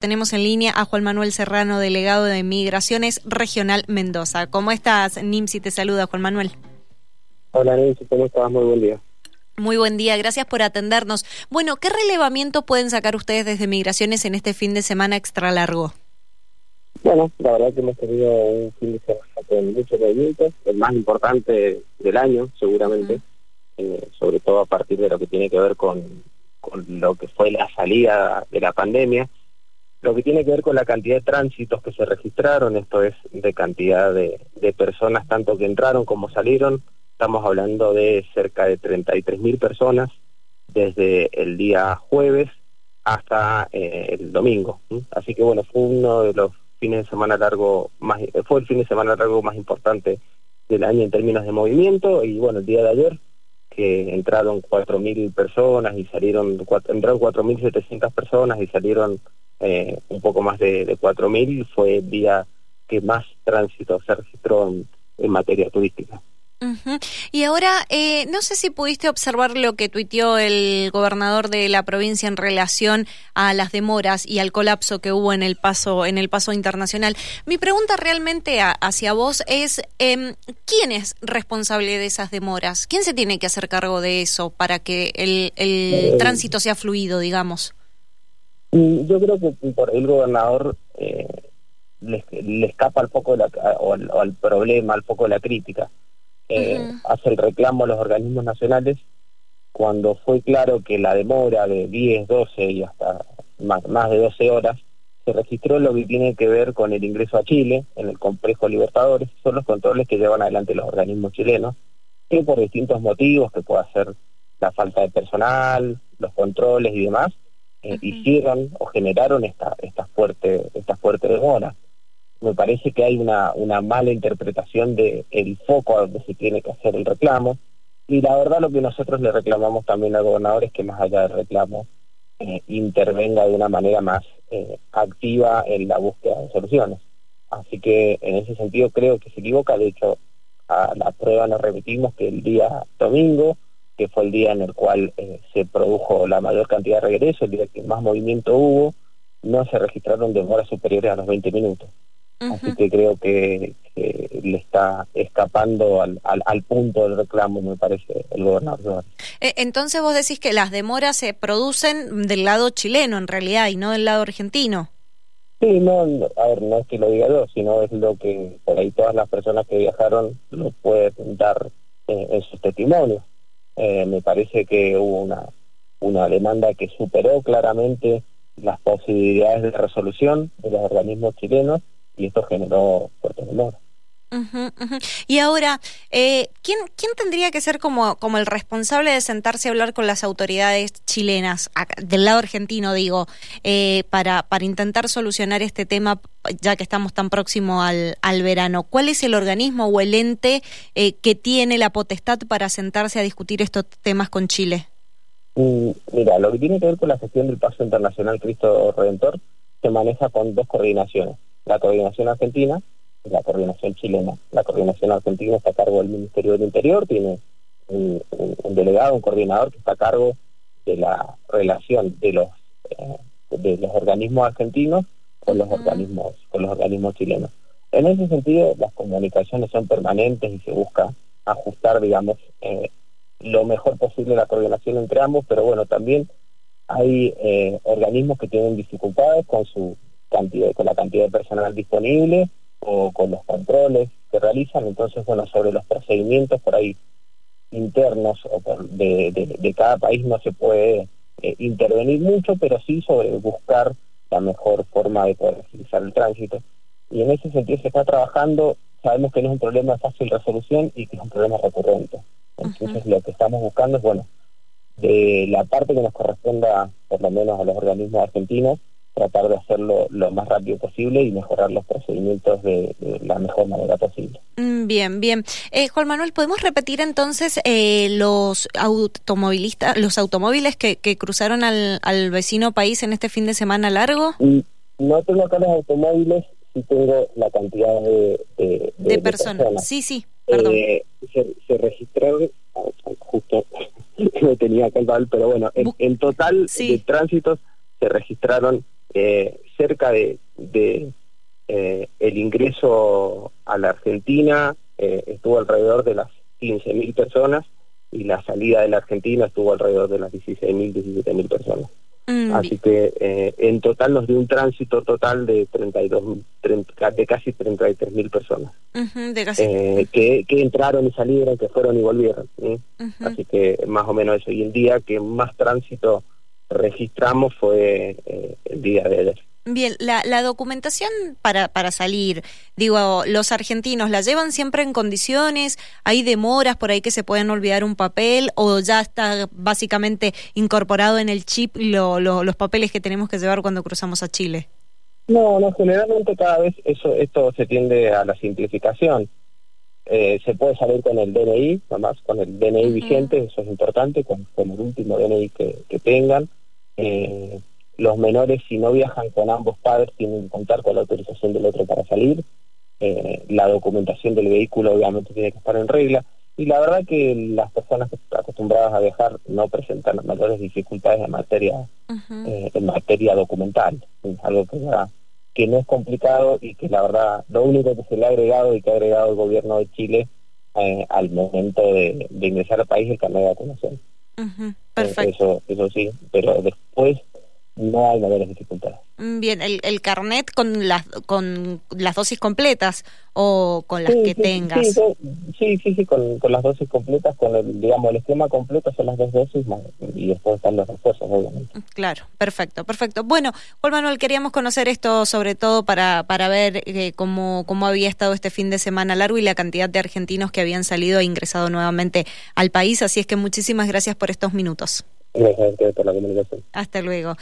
Tenemos en línea a Juan Manuel Serrano, delegado de Migraciones Regional Mendoza. ¿Cómo estás, Nimsi? Te saluda, Juan Manuel. Hola, Nimsi, ¿cómo estás? Muy buen día. Muy buen día, gracias por atendernos. Bueno, ¿qué relevamiento pueden sacar ustedes desde Migraciones en este fin de semana extra largo? Bueno, la verdad que hemos tenido un fin de semana con muchos movimientos, el más importante del año, seguramente, eh, sobre todo a partir de lo que tiene que ver con, con lo que fue la salida de la pandemia lo que tiene que ver con la cantidad de tránsitos que se registraron, esto es de cantidad de, personas tanto que entraron como salieron, estamos hablando de cerca de 33.000 personas desde el día jueves hasta eh, el domingo. Así que bueno, fue uno de los fines de semana largo más, fue el fin de semana largo más importante del año en términos de movimiento y bueno, el día de ayer que entraron 4.000 personas y salieron, entraron 4.700 personas y salieron eh, un poco más de, de 4.000, fue el día que más tránsito se registró en, materia turística. Y ahora, eh, no sé si pudiste observar lo que tuiteó el gobernador de la provincia en relación a las demoras y al colapso que hubo en el paso en el paso internacional. Mi pregunta realmente hacia vos es eh, quién es responsable de esas demoras, quién se tiene que hacer cargo de eso para que el, el eh, tránsito sea fluido, digamos. Yo creo que por el gobernador eh, le, escapa al poco la, o, al, problema, al poco de la crítica. Eh, hace el reclamo a los organismos nacionales cuando fue claro que la demora de 10, 12 y hasta más, más de 12 horas se registró lo que tiene que ver con el ingreso a Chile en el complejo Libertadores, son los controles que llevan adelante los organismos chilenos, que por distintos motivos, que puede ser la falta de personal, los controles y demás, eh, hicieron o generaron esta, esta, fuerte, esta fuerte demora. Me parece que hay una, una mala interpretación del el foco a donde se tiene que hacer el reclamo. Y la verdad lo que nosotros le reclamamos también al gobernador es que más allá del reclamo eh, intervenga de una manera más eh, activa en la búsqueda de soluciones. Así que en ese sentido creo que se equivoca. De hecho, a la prueba nos repetimos que el día domingo que fue el día en el cual eh, se produjo la mayor cantidad de regresos, el día que más movimiento hubo, no se registraron demoras superiores a los 20 minutos. Así que creo que, le está escapando al, al, punto del reclamo, me parece, el gobernador. Eh, entonces vos decís que las demoras se producen del lado chileno en realidad y no del lado argentino. Sí, no, a ver, no es que lo diga yo, sino es lo que por ahí todas las personas que viajaron lo pueden dar eh, en sus testimonios. Eh, me parece que hubo una, una demanda que superó claramente las posibilidades de resolución de los organismos chilenos y esto generó fuerte demora. Y ahora, eh, ¿quién, ¿quién tendría que ser como, como el responsable de sentarse a hablar con las autoridades chilenas, del lado argentino digo, eh, para, para intentar solucionar este tema ya que estamos tan próximo al, al verano? ¿Cuál es el organismo o el ente eh, que tiene la potestad para sentarse a discutir estos temas con Chile? Mira, lo que tiene que ver con la gestión del Paso Internacional Cristo Redentor se maneja con dos coordinaciones. La coordinación argentina, la coordinación chilena. La coordinación argentina está a cargo del Ministerio del Interior, tiene un, delegado, un coordinador que está a cargo de la relación de los eh, de los organismos argentinos con los organismos con los organismos chilenos. En ese sentido, las comunicaciones son permanentes y se busca ajustar, digamos, eh, lo mejor posible la coordinación entre ambos, pero bueno, también hay eh, organismos que tienen dificultades con su cantidad, con la cantidad de personal disponible o con los controles que realizan. Entonces, bueno, sobre los procedimientos por ahí internos o de, de, cada país no se puede eh, intervenir mucho, pero sí sobre buscar la mejor forma de poder utilizar el tránsito. Y en ese sentido se está trabajando, sabemos que no es un problema de fácil resolución y que es un problema recurrente. Entonces lo que estamos buscando es, bueno, de la parte que nos corresponda, por lo menos a los organismos argentinos, tratar de hacerlo lo más rápido posible y mejorar los procedimientos de, la mejor manera posible. Mm, bien, bien. Eh, Juan Manuel, ¿podemos repetir entonces eh, los automovilistas, los automóviles que, que cruzaron al, al, vecino país en este fin de semana largo? Mm, no tengo acá los automóviles, sí tengo la cantidad de, de, personas. Sí, sí, perdón. Eh, se, registraron, justo no tenía que pero bueno, en, total de tránsitos se registraron eh, cerca de, de eh, el ingreso a la Argentina eh, estuvo alrededor de las 15.000 personas y la salida de la Argentina estuvo alrededor de las 16.000, 17.000 personas. Mm, Así que eh, en total nos dio un tránsito total de 32, de casi 33.000 personas eh, que, que, entraron y salieron, que fueron y volvieron. Así que más o menos eso. Y el día que más tránsito registramos fue eh, el día de ayer. Bien, la, la documentación para, para salir, digo, los argentinos la llevan siempre en condiciones, hay demoras por ahí que se pueden olvidar un papel o ya está básicamente incorporado en el chip lo, los papeles que tenemos que llevar cuando cruzamos a Chile. No, no, generalmente cada vez eso esto se tiende a la simplificación. Eh, se puede salir con el DNI, nomás con el DNI vigente, eso es importante, con, con el último DNI que, que tengan. Eh, los menores, si no viajan con ambos padres, tienen que contar con la autorización del otro para salir. Eh, la documentación del vehículo obviamente tiene que estar en regla. Y la verdad que las personas acostumbradas a viajar no presentan mayores dificultades en materia, eh, en materia documental. Es algo que, que no es complicado y que la verdad lo único que se le ha agregado y que ha agregado el gobierno de Chile eh, al momento de, ingresar al país es el carnet de vacunación. Eso, eso sí, pero después no hay mayores dificultades. Mm, bien, el, el carnet con las con las dosis completas o con las que tengas. Sí, sí, sí, con, con, las dosis completas, con el, digamos, el esquema completo son las dos dosis y después están los refuerzos, obviamente. Claro, perfecto, perfecto. Bueno, Juan Manuel, queríamos conocer esto sobre todo para, para ver eh, cómo, cómo había estado este fin de semana largo y la cantidad de argentinos que habían salido e ingresado nuevamente al país, así es que muchísimas gracias por estos minutos. Gracias por la comunicación. Hasta luego.